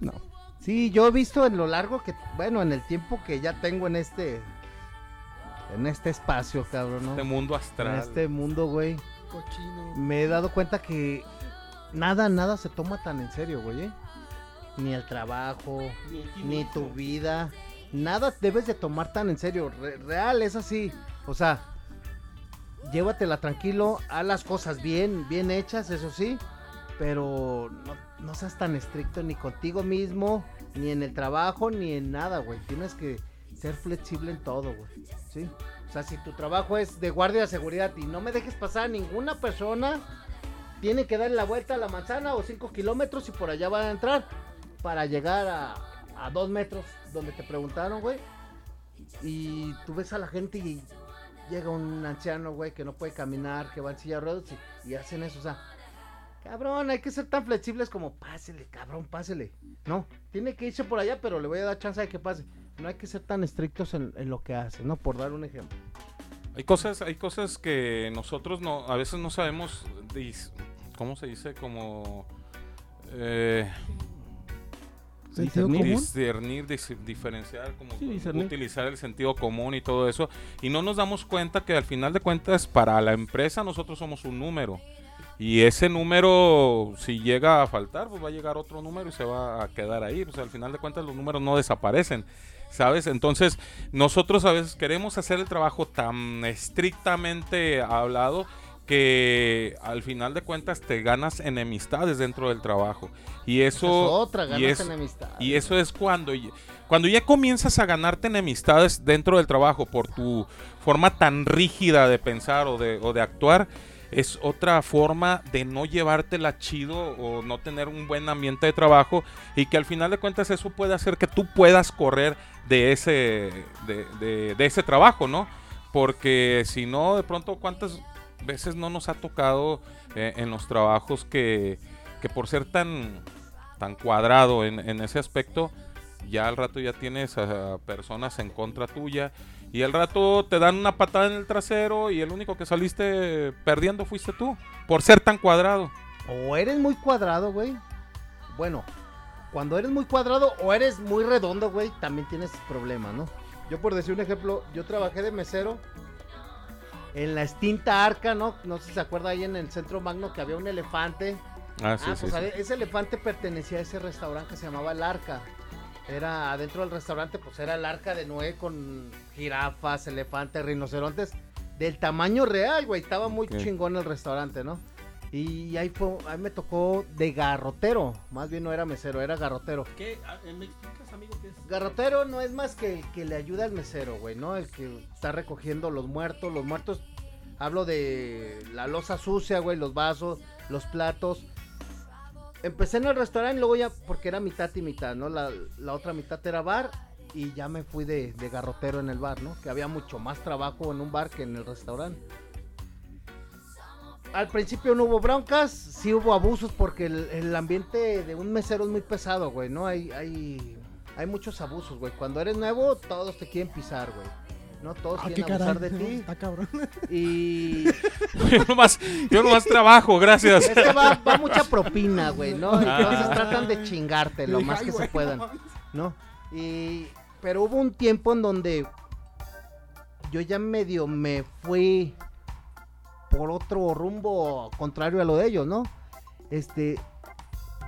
no. Sí, yo he visto en lo largo que, bueno, en el tiempo que ya tengo en este, en este espacio, cabrón, ¿no? Este mundo En astral. este mundo, güey, Cochino. me he dado cuenta que nada, nada se toma tan en serio, güey, ¿eh? Ni el trabajo, ni tu vida, nada debes de tomar tan en serio. Re- real, es así. O sea, llévatela tranquilo, haz las cosas bien, bien hechas, eso sí, pero no, no seas tan estricto ni contigo mismo, ni en el trabajo, ni en nada, güey. Tienes que ser flexible en todo, güey. ¿Sí? O sea, si tu trabajo es de guardia de seguridad y no me dejes pasar ninguna persona, tiene que darle la vuelta a la manzana o 5 kilómetros y por allá van a entrar para llegar a, a dos metros donde te preguntaron, güey. Y tú ves a la gente y llega un anciano, güey, que no puede caminar, que va en silla de ruedas y hacen eso. O sea, cabrón, hay que ser tan flexibles como pásele, cabrón, pásele. No, tiene que irse por allá, pero le voy a dar chance de que pase. No hay que ser tan estrictos en, en lo que hace, ¿no? Por dar un ejemplo. Hay cosas, hay cosas que nosotros no, a veces no sabemos, ¿cómo se dice? Como eh, Discernir. discernir, dis- diferenciar, como Sí, discernir. utilizar el sentido común y todo eso. Y no nos damos cuenta que al final de cuentas para la empresa nosotros somos un número. Y ese número, si llega a faltar, pues va a llegar otro número y se va a quedar ahí. Pues al final de cuentas los números no desaparecen. ¿Sabes? Entonces, nosotros a veces queremos hacer el trabajo tan estrictamente hablado que al final de cuentas te ganas enemistades dentro del trabajo. Y eso... es otra, y ganas es- enemistad. y eso es cuando, ya- cuando ya comienzas a ganarte enemistades dentro del trabajo por tu forma tan rígida de pensar o de, o de actuar, es otra forma de no llevártela chido o no tener un buen ambiente de trabajo y que al final de cuentas eso puede hacer que tú puedas correr de ese, de, de- ese trabajo, ¿no? Porque si no, de pronto, ¿cuántas veces no nos ha tocado eh, en los trabajos que, que por ser tan, tan cuadrado en, en ese aspecto, ya al rato ya tienes a, personas en contra tuya y al rato te dan una patada en el trasero y el único que saliste perdiendo fuiste tú por ser tan cuadrado. O eres muy cuadrado, güey. Bueno, cuando eres muy cuadrado o eres muy redondo, güey, también tienes problemas, ¿no? Yo por decir un ejemplo, yo trabajé de mesero en la extinta arca, ¿no? No sé si se acuerda ahí en el centro magno que había un elefante. Ah, sí, ah, sí, pues sí. ese elefante pertenecía a ese restaurante que se llamaba El Arca. Era adentro del restaurante, pues era el arca de Noé con jirafas, elefantes, rinocerontes, del tamaño real, güey. Estaba muy chingón el restaurante, ¿no? Y ahí fue, ahí me tocó de garrotero. Más bien no era mesero, era garrotero. ¿Qué? Ah, eh, ¿Me explicas, amigo, qué es? Garrotero no es más que el que le ayuda al mesero, güey, ¿no? El que está recogiendo los muertos. Los muertos Hablo de la losa sucia, güey, los vasos, los platos. Empecé en el restaurante y luego ya, porque era mitad y mitad, ¿no? La, la otra mitad era bar y ya me fui de, de garrotero en el bar, ¿no? Que había mucho más trabajo en un bar que en el restaurante. Al principio no hubo broncas, sí hubo abusos porque el, el ambiente de un mesero es muy pesado, güey, ¿no? Hay, hay, hay muchos abusos, güey. Cuando eres nuevo, todos te quieren pisar, güey. ¿No? Todos Ah, quieren abusar caray. de ti. Está cabrón. Y [laughs] Yo nomás, yo nomás trabajo, gracias. es que va, va mucha propina, güey, ¿no? Entonces Ah. tratan de chingarte lo más "Ay, que se puedan, no". ¿no? Y pero hubo un tiempo en donde yo ya medio me fui por otro rumbo contrario a lo de ellos, ¿no? Este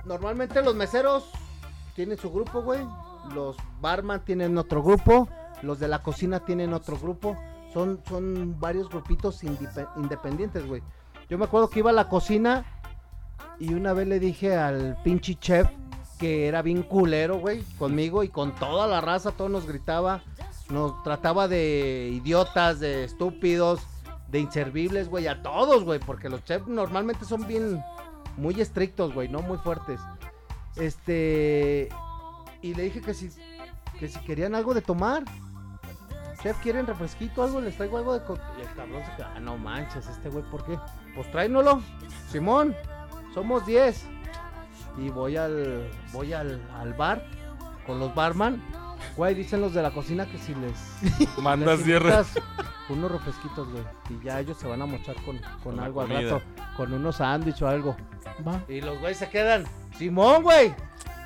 normalmente los meseros tienen su grupo, güey. Los barman tienen otro grupo, los de la cocina tienen otro grupo. Son son varios grupitos independientes, güey. Yo me acuerdo que iba a la cocina y una vez le dije al pinche chef que era bien culero, güey, conmigo y con toda la raza, todo nos gritaba, nos trataba de idiotas, de estúpidos, de inservibles, güey, a todos, güey, porque los chefs normalmente son bien, muy estrictos, güey, no muy fuertes. Este, y le dije que si, que si querían algo de tomar. Chef, ¿quieren refresquito algo? Les traigo algo de... co-". Y el cabrón se queda, ah, no manches, este güey, ¿por qué? Pues tráenolo, Simón, somos 10 y voy al voy al, al bar con los barman. Güey, dicen los de la cocina que si les Mandas les 10 re- invitas unos refresquitos, güey, y ya ellos se van a mochar con, con Con la algo al comida. rato, con unos sándwiches o algo. Va. Y los güeyes se quedan, Simón, güey.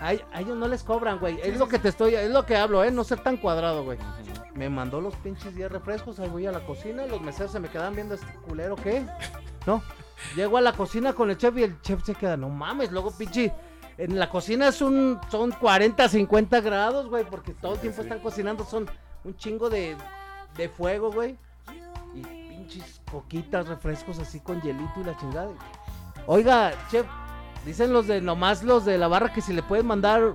A, a ellos no les cobran, güey. Es lo que te estoy, es lo que hablo, eh, no ser tan cuadrado, güey. Me mandó los pinches 10 refrescos, ahí voy a la cocina, los meseros se me quedan viendo este culero, ¿qué? No. Llego a la cocina con el chef y el chef se queda, no mames, luego pinche. En la cocina es un, son 40, 50 grados, güey, porque todo el tiempo están cocinando, son un chingo de, de fuego, güey. Y pinches coquitas, refrescos así con hielito y la chingada. Oiga, chef, dicen los de nomás los de la barra que si le pueden mandar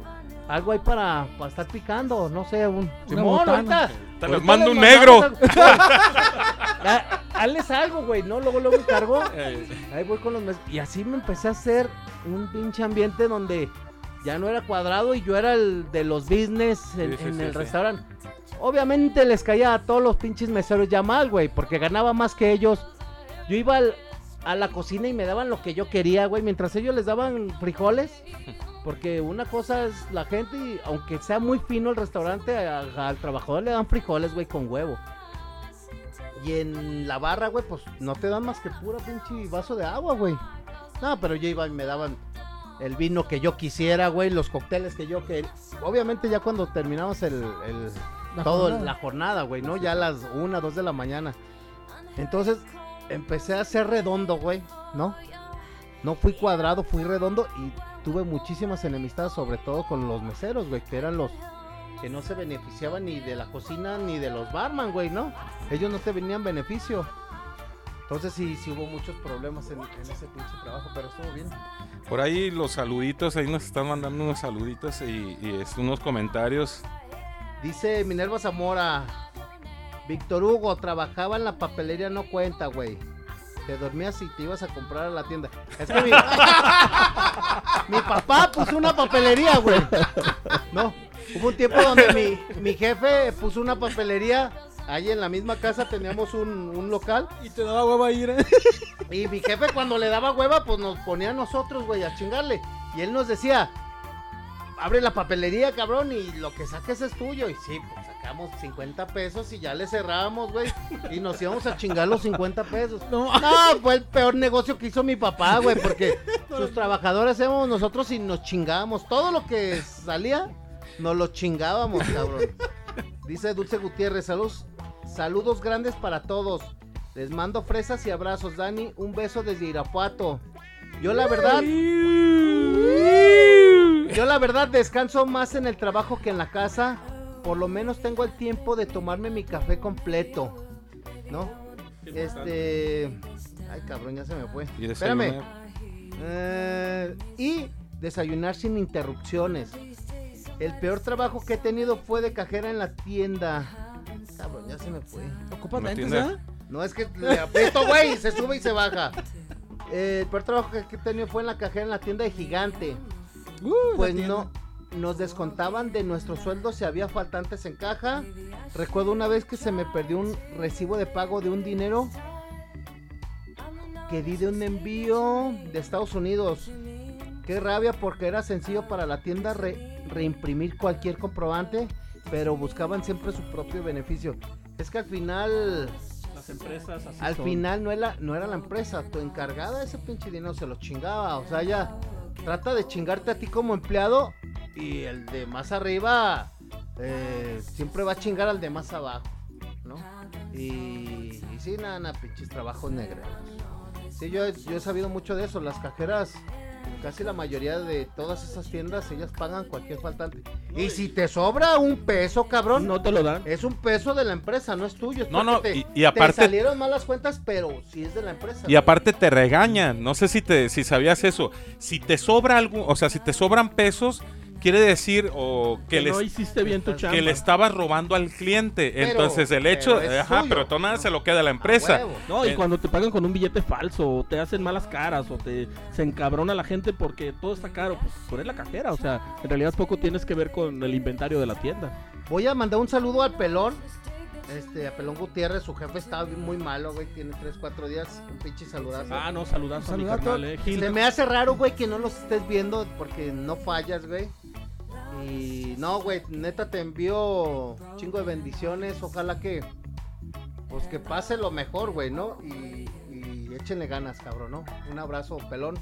algo ahí para, para estar picando, no sé, un Simón, ahorita. Te ahorita mando un negro. Hazles algo, güey, ¿no? Luego, luego encargo. [laughs] Eh, Ahí voy con los mes- Y así me empecé a hacer un pinche ambiente donde ya no era cuadrado y yo era el de los business en, Sí, sí, en sí, el sí. restaurante. Obviamente les caía a todos los pinches meseros ya mal, güey, porque ganaba más que ellos. Yo iba al- a la cocina y me daban lo que yo quería, güey, mientras ellos les daban frijoles. Porque una cosa es la gente, y aunque sea muy fino el restaurante, a- al trabajador le dan frijoles, güey, con huevo. Y en la barra, güey, pues no te dan más que pura pinche vaso de agua, güey. No, pero yo iba y me daban el vino que yo quisiera, güey, los cócteles que yo quería. Obviamente ya cuando terminamos el, el- La todo jornada. la jornada, güey, ¿no? Ya a las una, dos de la mañana. Entonces empecé a ser redondo, güey, ¿no? No fui cuadrado, fui redondo y tuve muchísimas enemistades, sobre todo con los meseros, güey, que eran los que no se beneficiaban ni de la cocina ni de los barman, güey, ¿no? Ellos no te venían beneficio. Entonces sí, sí hubo muchos problemas en, en ese pinche trabajo, pero estuvo bien. por ahí los saluditos, ahí nos están mandando unos saluditos y, y, unos comentarios. Dice Minerva Zamora, Víctor Hugo, trabajaba en la papelería, no cuenta, güey. Te dormías y te ibas a comprar a la tienda. Es que mi, [laughs] mi papá puso una papelería, güey. No, hubo un tiempo donde mi, mi jefe puso una papelería. Ahí en la misma casa teníamos un, un local. Y te daba hueva ir, ¿eh? Y mi jefe cuando le daba hueva, pues nos ponía a nosotros, güey, a chingarle. Y él nos decía, abre la papelería, cabrón, y lo que saques es tuyo. Y sí, pues sacamos 50 pesos y ya le cerrábamos, güey. Y nos íbamos a chingar los 50 pesos. No. No, fue el peor negocio que hizo mi papá, güey, porque [laughs] sus trabajadores éramos nosotros y nos chingábamos. Todo lo que salía, nos lo chingábamos, cabrón. Dice Dulce Gutiérrez, saludos, saludos grandes para todos. Les mando fresas y abrazos, Dani. Un beso desde Irapuato. Yo la verdad, yo la verdad descanso más en el trabajo que en la casa. Por lo menos tengo el tiempo de tomarme mi café completo. ¿No? Este. Ay, cabrón, ya se me fue. Y Espérame. Eh, y desayunar sin interrupciones. El peor trabajo que he tenido fue de cajera en la tienda. Cabrón, ya se me fue. Ocupa Una lentes, tienda. ¿eh? No es que le aprieto, güey, se sube y se baja. Eh, el peor trabajo que he tenido fue en la cajera en la tienda de Gigante. Uh, Pues tienda. No, nos descontaban de nuestro sueldo si había faltantes en caja. Recuerdo una vez que se me perdió un recibo de pago de un dinero que di de un envío de Estados Unidos. Qué rabia porque era sencillo para la tienda re- reimprimir cualquier comprobante, pero buscaban siempre su propio beneficio. Es que al final, Las empresas así al son. final no era, no era la empresa, tu encargada ese pinche dinero se lo chingaba. O sea, ya trata de chingarte a ti como empleado y el de más arriba eh, siempre va a chingar al de más abajo, ¿no? Y, y sí, nada, nada, pinches trabajos negros. Sí, yo, he- yo he sabido mucho de eso. Las cajeras, casi la mayoría de todas esas tiendas, ellas pagan cualquier faltante. Y si te sobra un peso, cabrón, No te lo dan. es un peso de la empresa, no es tuyo. es No, no, te- y- y aparte- Te salieron malas cuentas, pero sí es de la empresa. Y güey. aparte te regañan. No sé si te si sabías eso. Si te sobra algo, o sea, si te sobran pesos, quiere decir o que Que les no hiciste bien tu chamba. que le estabas robando al cliente. Pero- Entonces el hecho, pero ajá, suyo. pero todo nada se lo queda a la empresa. huevo. No, y Eh, cuando te pagan con un billete falso, o te hacen malas caras, o te se encabrona la gente porque todo está caro, pues tú eres la cajera, o sea, en realidad poco tienes que ver con el inventario de la tienda. Voy a mandar un saludo al pelón. Este, a Pelón Gutiérrez, su jefe está muy malo, güey. Tiene 3, 4 días. Un pinche saludazo. Ah, no, saludazo a mi Saludazo. carnal, eh, Gil. Se me hace raro, güey, que no los estés viendo porque no fallas, güey. Y no, güey, neta te envío chingo de bendiciones. Ojalá que, pues que pase lo mejor, güey, ¿no? Y, y échenle ganas, cabrón, ¿no? Un abrazo, pelón.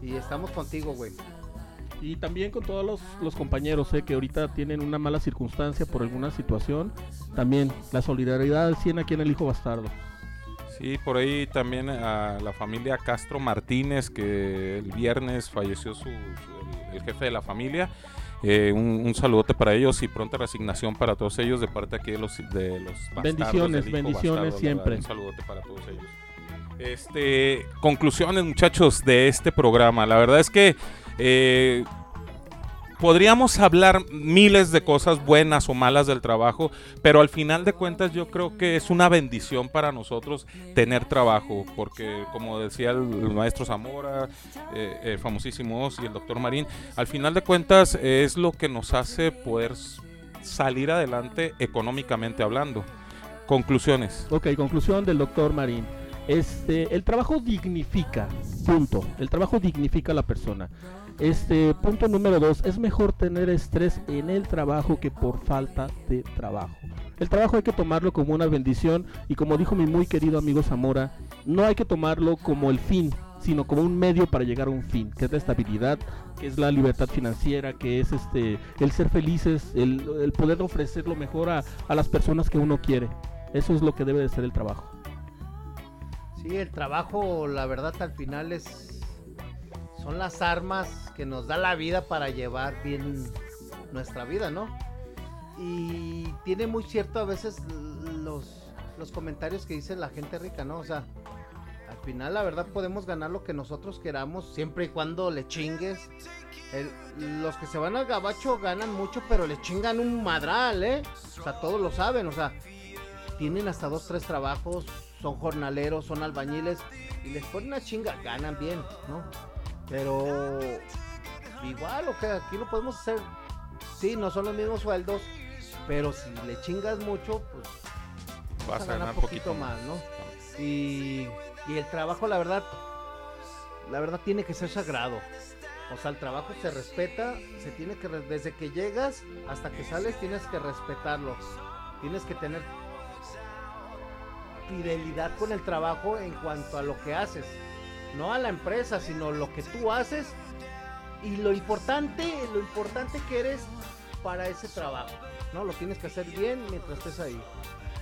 Y estamos contigo, güey. Y también con todos los, los compañeros eh, que ahorita tienen una mala circunstancia por alguna situación, también la solidaridad al 100 aquí en el Hijo Bastardo. Sí, por ahí también a la familia Castro Martínez, que el viernes falleció su, su- el, el jefe de la familia. Eh, un, un saludote para ellos y pronta resignación para todos ellos de parte aquí de los de los Bendiciones, del bendiciones bastardo, siempre. Un saludote para todos ellos. Este, conclusiones, muchachos, de este programa. La verdad es que eh, podríamos hablar miles de cosas buenas o malas del trabajo, pero al final de cuentas yo creo que es una bendición para nosotros tener trabajo, porque como decía el, maestro Zamora, eh, famosísimo y el doctor Marín, al final de cuentas es lo que nos hace poder salir adelante económicamente hablando. Conclusiones. Ok, conclusión del doctor Marín. Este, el trabajo dignifica, punto. El trabajo dignifica a la persona. Este, punto número dos, es mejor tener estrés en el trabajo que por falta de trabajo. El trabajo hay que tomarlo como una bendición y como dijo mi muy querido amigo Zamora, no hay que tomarlo como el fin, sino como un medio para llegar a un fin, que es la estabilidad, que es la libertad financiera, que es este, el ser felices, el, poder ofrecer lo mejor a, a las personas que uno quiere. Eso es lo que debe de ser el trabajo. Sí, el trabajo, la verdad, al final es. Son las armas que nos da la vida para llevar bien nuestra vida, ¿no? Y tiene muy cierto a veces los, los comentarios que dice la gente rica, ¿no? O sea, al final, la verdad, podemos ganar lo que nosotros queramos siempre y cuando le chingues. El- los que se van al gabacho ganan mucho, pero le chingan un madral, ¿eh? O sea, todos lo saben, o sea, tienen hasta dos, tres trabajos, son jornaleros, son albañiles y les ponen una chinga, ganan bien, ¿no? Pero igual, o que aquí lo podemos hacer, sí, no son los mismos sueldos, pero si le chingas mucho, pues Vas a ganar un poquito más, ¿no? Y, y el trabajo, la verdad, la verdad tiene que ser sagrado. O sea, el trabajo se respeta, se tiene que, desde que llegas hasta que sales, tienes que respetarlo. Tienes que tener fidelidad con el trabajo en cuanto a lo que haces. No a la empresa, sino lo que tú haces y lo importante, lo importante que eres para ese trabajo. No, lo tienes que hacer bien mientras estés ahí.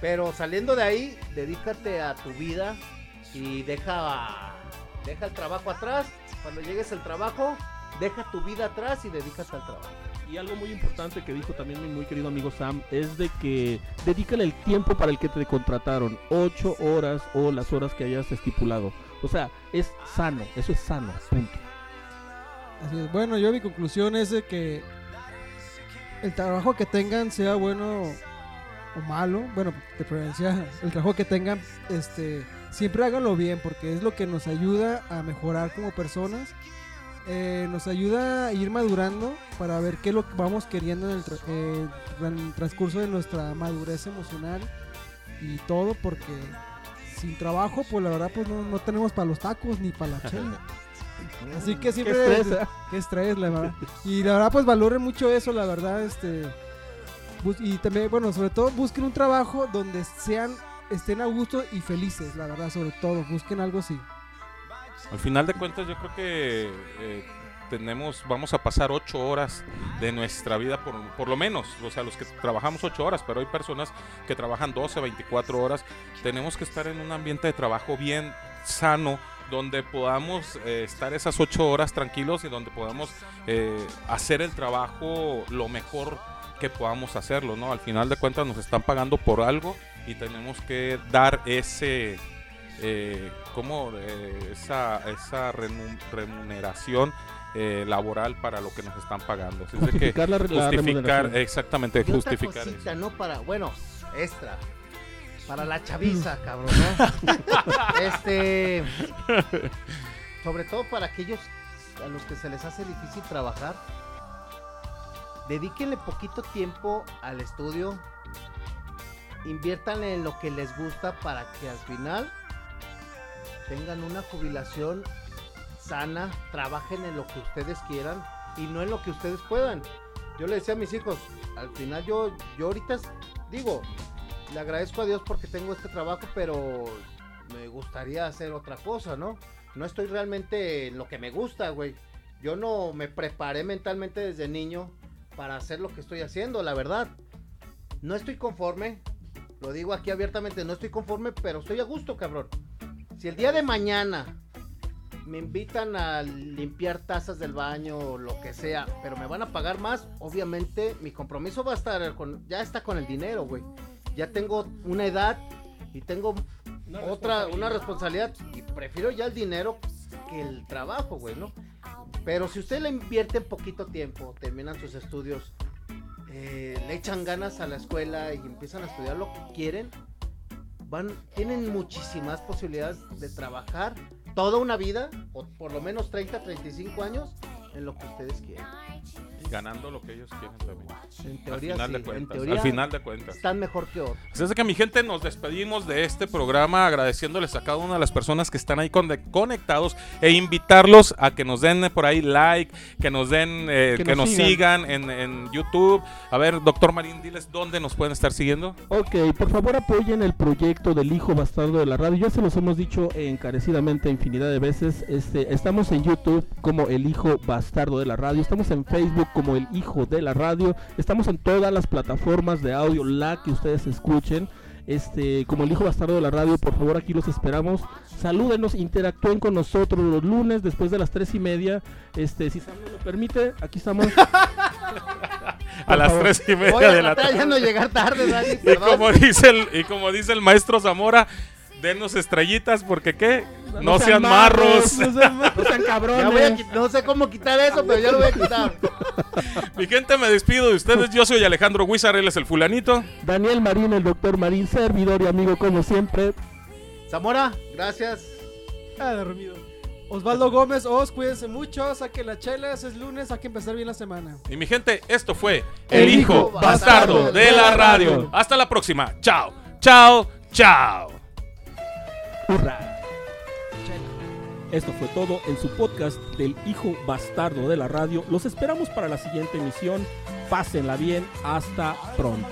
Pero saliendo de ahí, dedícate a tu vida y deja, deja el trabajo atrás. Cuando llegues al trabajo, deja tu vida atrás y dedícate al trabajo. Y algo muy importante que dijo también mi muy querido amigo Sam es de que dedícale el tiempo para el que te contrataron, ocho horas o las horas que hayas estipulado. O sea, es sano, eso es sano, punto. Así es. Bueno, yo mi conclusión es de que el trabajo que tengan sea bueno o malo, bueno, de preferencia el trabajo que tengan, este, siempre háganlo bien porque es lo que nos ayuda a mejorar como personas. Eh, nos ayuda a ir madurando para ver qué es lo que vamos queriendo en el, tra- eh, en el transcurso de nuestra madurez emocional y todo porque sin trabajo pues la verdad pues no, no tenemos para los tacos ni para la [laughs] chela. Así que Qué siempre estrés, ¿eh? Qué estrés, la verdad. Y la verdad, pues valoren mucho eso, la verdad, este. Y también, bueno, sobre todo busquen un trabajo donde sean, estén a gusto y felices, la verdad, sobre todo. Busquen algo así. Al final de cuentas, yo creo que eh, tenemos, vamos a pasar ocho horas de nuestra vida, por, por lo menos, o sea, los que trabajamos ocho horas, pero hay personas que trabajan 12, 24 horas. Tenemos que estar en un ambiente de trabajo bien sano, donde podamos eh, estar esas ocho horas tranquilos y donde podamos eh, hacer el trabajo lo mejor que podamos hacerlo, ¿no? Al final de cuentas nos están pagando por algo y tenemos que dar ese eh, como eh, esa, esa remuneración eh, laboral para lo que nos están pagando. Así que Justificar la, la justificar, remuneración. exactamente, Y otra justificar cosita. ¿no? Para, bueno, extra. Para la chaviza, [laughs] cabrón, ¿no? este. Sobre todo para aquellos a los que se les hace difícil trabajar. Dedíquenle poquito tiempo al estudio. Inviértanle en lo que les gusta para que al final tengan una jubilación sana, trabajen en lo que ustedes quieran y no en lo que ustedes puedan. Yo le decía a mis hijos, al final yo, yo ahorita digo, le agradezco a Dios porque tengo este trabajo, pero me gustaría hacer otra cosa, ¿no? No estoy realmente en lo que me gusta, güey. Yo no me preparé mentalmente desde niño para hacer lo que estoy haciendo, la verdad. No estoy conforme, lo digo aquí abiertamente, no estoy conforme, pero estoy a gusto, cabrón. Si el día de mañana me invitan a limpiar tazas del baño o lo que sea, pero me van a pagar más, obviamente mi compromiso va a estar con, ya está con el dinero, güey. Ya tengo una edad y tengo otra, una responsabilidad y prefiero ya el dinero que el trabajo, güey, ¿no? Pero si usted le invierte en poquito tiempo, terminan sus estudios, eh, le echan ganas a la escuela y empiezan a estudiar lo que quieren, van, tienen muchísimas posibilidades de trabajar toda una vida, o por lo menos 30, 35 años, en lo que ustedes quieren. Ganando lo que ellos quieren también. En Al teoría, final sí, de en cuentas. teoría Al final de cuentas. están mejor que otros. Así es que mi gente nos despedimos de este programa agradeciéndoles a cada una de las personas que están ahí conectados e invitarlos a que nos den por ahí like, que nos den, eh, que, Que nos, nos sigan, en, en YouTube. A ver, doctor Marín, diles dónde nos pueden estar siguiendo. Ok, por favor apoyen el proyecto del hijo bastardo de la radio. Ya se los hemos dicho encarecidamente infinidad de veces. Este, estamos en YouTube como el hijo bastardo de la radio. Estamos en Facebook como el hijo de la radio. Estamos en todas las plataformas de audio, la que ustedes escuchen. Este, como el hijo bastardo de la radio, por favor aquí los esperamos. Salúdenos, interactúen con nosotros los lunes después de las tres y media. Este, si Sam nos lo permite, aquí estamos. [laughs] A las tres y media Voy de la tarde. no llegar tarde, Dani, [laughs] Y como dice el, y como dice el maestro Zamora, denos estrellitas porque qué, no, sean marros. No sean, no sean cabrones. voy a qui- no sé cómo quitar eso, pero ya lo voy a quitar. [laughs] Mi gente, me despido de ustedes. Yo soy Alejandro Huizar, él es el fulanito. Daniel Marín, el doctor Marín, servidor y amigo como siempre. Zamora, gracias. Ah, dormido. Osvaldo Gómez, Os, cuídense mucho, saquen las chelas, es lunes, hay que empezar bien la semana. Y mi gente, esto fue El Hijo Bastardo de la Radio. Hasta la próxima. Chao, chao, chao. ¡Hurra! Esto fue todo en su podcast del hijo bastardo de la radio. Los esperamos para la siguiente emisión. Pásenla bien. Hasta pronto.